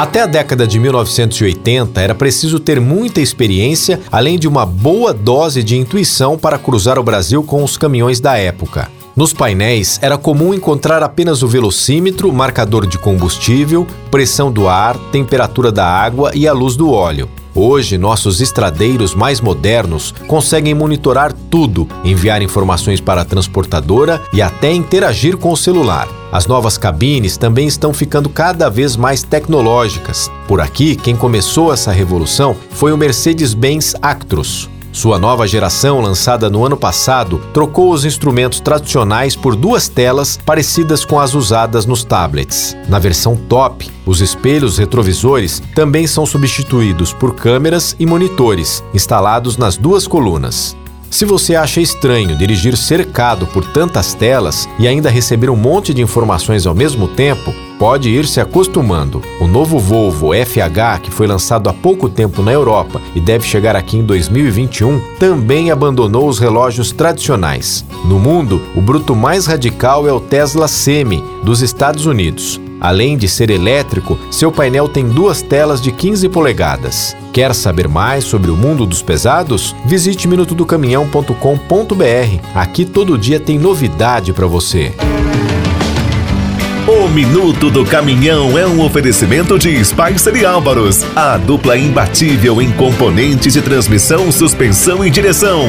Até a década de 1980 era preciso ter muita experiência, além de uma boa dose de intuição para cruzar o Brasil com os caminhões da época. Nos painéis era comum encontrar apenas o velocímetro, marcador de combustível, pressão do ar, temperatura da água e a luz do óleo. Hoje, nossos estradeiros mais modernos conseguem monitorar tudo, enviar informações para a transportadora e até interagir com o celular. As novas cabines também estão ficando cada vez mais tecnológicas. Por aqui, quem começou essa revolução foi o Mercedes-Benz Actros. Sua nova geração, lançada no ano passado, trocou os instrumentos tradicionais por duas telas parecidas com as usadas nos tablets. Na versão top, os espelhos retrovisores também são substituídos por câmeras e monitores instalados nas duas colunas. Se você acha estranho dirigir cercado por tantas telas e ainda receber um monte de informações ao mesmo tempo, pode ir se acostumando. O novo Volvo FH, que foi lançado há pouco tempo na Europa e deve chegar aqui em 2021, também abandonou os relógios tradicionais. No mundo, o bruto mais radical é o Tesla Semi, dos Estados Unidos. Além de ser elétrico, seu painel tem duas telas de 15 polegadas. Quer saber mais sobre o mundo dos pesados? Visite minutodocaminhão.com.br. Aqui todo dia tem novidade para você. O Minuto do Caminhão é um oferecimento de Spicer e Álvaros, a dupla imbatível em componentes de transmissão, suspensão e direção.